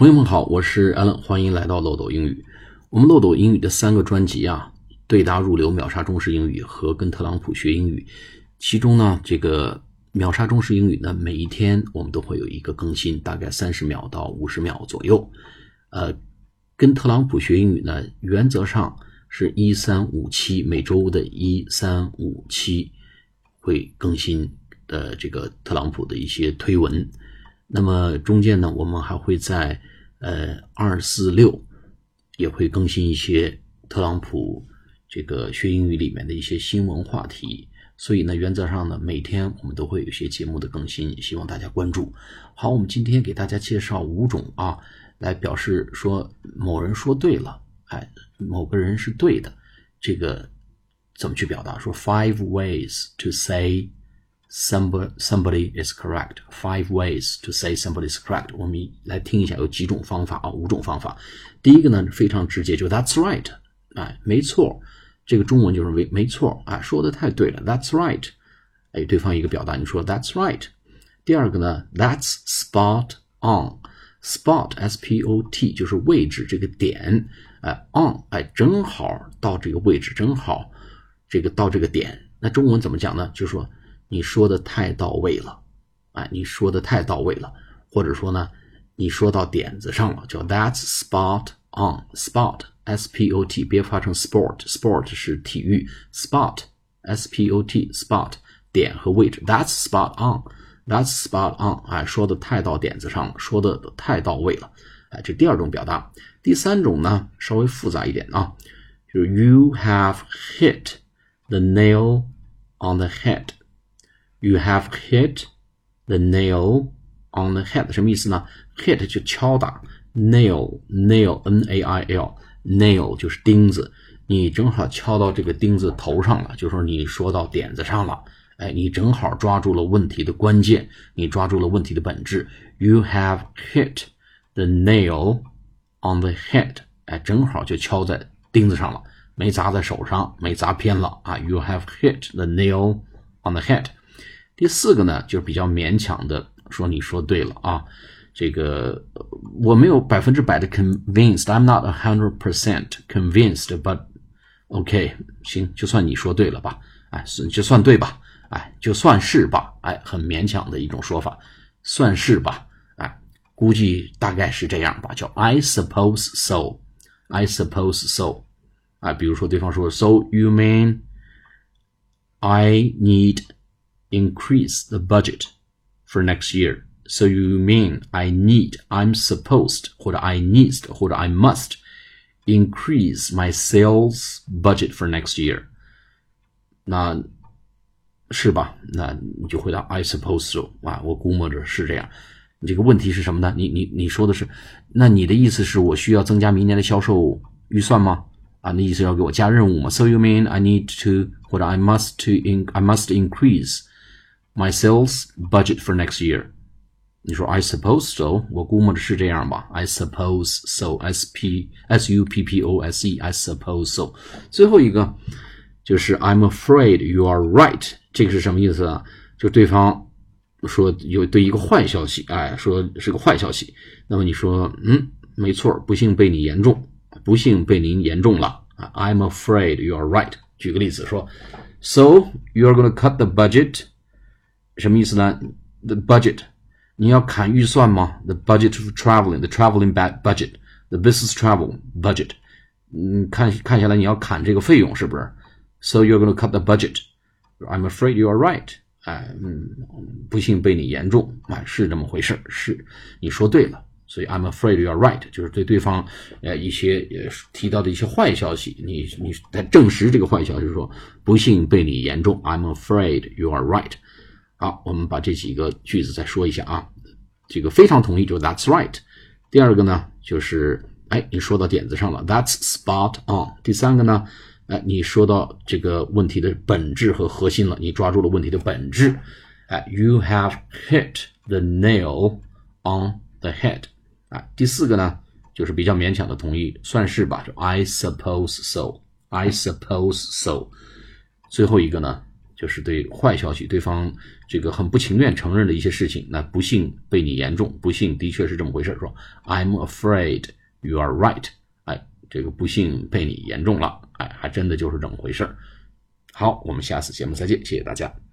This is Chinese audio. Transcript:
朋友们好，我是 Allen，欢迎来到漏斗英语。我们漏斗英语的三个专辑啊，对答入流、秒杀中式英语和跟特朗普学英语。其中呢，这个秒杀中式英语呢，每一天我们都会有一个更新，大概三十秒到五十秒左右。呃，跟特朗普学英语呢，原则上是一三五七，每周的一三五七会更新的这个特朗普的一些推文。那么中间呢，我们还会在呃二四六也会更新一些特朗普这个学英语里面的一些新闻话题。所以呢，原则上呢，每天我们都会有一些节目的更新，希望大家关注。好，我们今天给大家介绍五种啊，来表示说某人说对了，哎，某个人是对的，这个怎么去表达？说 five ways to say。Somebody somebody is correct. Five ways to say somebody is correct. 我们来听一下，有几种方法啊？五种方法。第一个呢，非常直接，就 That's right，哎，没错。这个中文就是没没错啊，说的太对了。That's right，哎，对方一个表达，你说 That's right。第二个呢，That's spot on。Spot s p o t 就是位置这个点，哎，on 哎，正好到这个位置，正好这个到这个点。那中文怎么讲呢？就是说。你说的太到位了，哎，你说的太到位了，或者说呢，你说到点子上了，叫 That's spot on，spot，s p o t，别发成 sport，sport 是体育，spot，s p o t，spot 点和位置，That's spot on，That's spot on，哎，说的太到点子上了，说的太到位了，哎，这第二种表达。第三种呢，稍微复杂一点啊，就是 You have hit the nail on the head。 You have hit the nail on the head，什么意思呢？Hit 就敲打，nail nail n a i l nail 就是钉子，你正好敲到这个钉子头上了，就说你说到点子上了，哎，你正好抓住了问题的关键，你抓住了问题的本质。You have hit the nail on the head，哎，正好就敲在钉子上了，没砸在手上，没砸偏了啊。You have hit the nail on the head。第四个呢，就是比较勉强的说，你说对了啊，这个我没有百分之百的 convinced，I'm not a hundred percent convinced，but OK，行，就算你说对了吧，哎，就算对吧，哎，就算是吧，哎，很勉强的一种说法，算是吧，哎，估计大概是这样吧，叫 I suppose so，I suppose so，啊，比如说对方说，So you mean I need increase the budget for next year. So you mean I need, I'm supposed, 或者 I need 或者 I must increase my sales budget for next year？那是吧？那你就回答 I suppose so 啊，我估摸着是这样。你这个问题是什么呢？你你你说的是，那你的意思是我需要增加明年的销售预算吗？啊，那意思要给我加任务吗？So you mean I need to 或者 I must to in I must increase my sales budget for next year。你说 I suppose so，我估摸着是这样吧。I suppose so，S P S U P P O S E，I suppose so。最后一个就是 I'm afraid you are right，这个是什么意思啊？就对方说有对一个坏消息，哎，说是个坏消息。那么你说，嗯，没错，不幸被你言中，不幸被您言中了啊。I'm afraid you are right。举个例子说，So you are going to cut the budget 什么意思呢？The budget，你要砍预算吗？The budget of traveling，the traveling budget，the business travel budget，嗯，看看下来你要砍这个费用是不是？So you're going to cut the budget. I'm afraid you are right. 哎，嗯，不幸被你言中，哎，是这么回事，是你说对了。所以 I'm afraid you are right，就是对对方呃一些呃提到的一些坏消息，你你在证实这个坏消息，说不幸被你言中。I'm afraid you are right。好，我们把这几个句子再说一下啊。这个非常同意，就 That's right。第二个呢，就是哎，你说到点子上了，That's spot on。第三个呢，哎，你说到这个问题的本质和核心了，你抓住了问题的本质。哎，You have hit the nail on the head。啊，第四个呢，就是比较勉强的同意，算是吧，就 I suppose so。I suppose so。最后一个呢？就是对坏消息，对方这个很不情愿承认的一些事情，那不幸被你言中，不幸的确是这么回事。说 I'm afraid you are right，哎，这个不幸被你言中了，哎，还真的就是这么回事。好，我们下次节目再见，谢谢大家。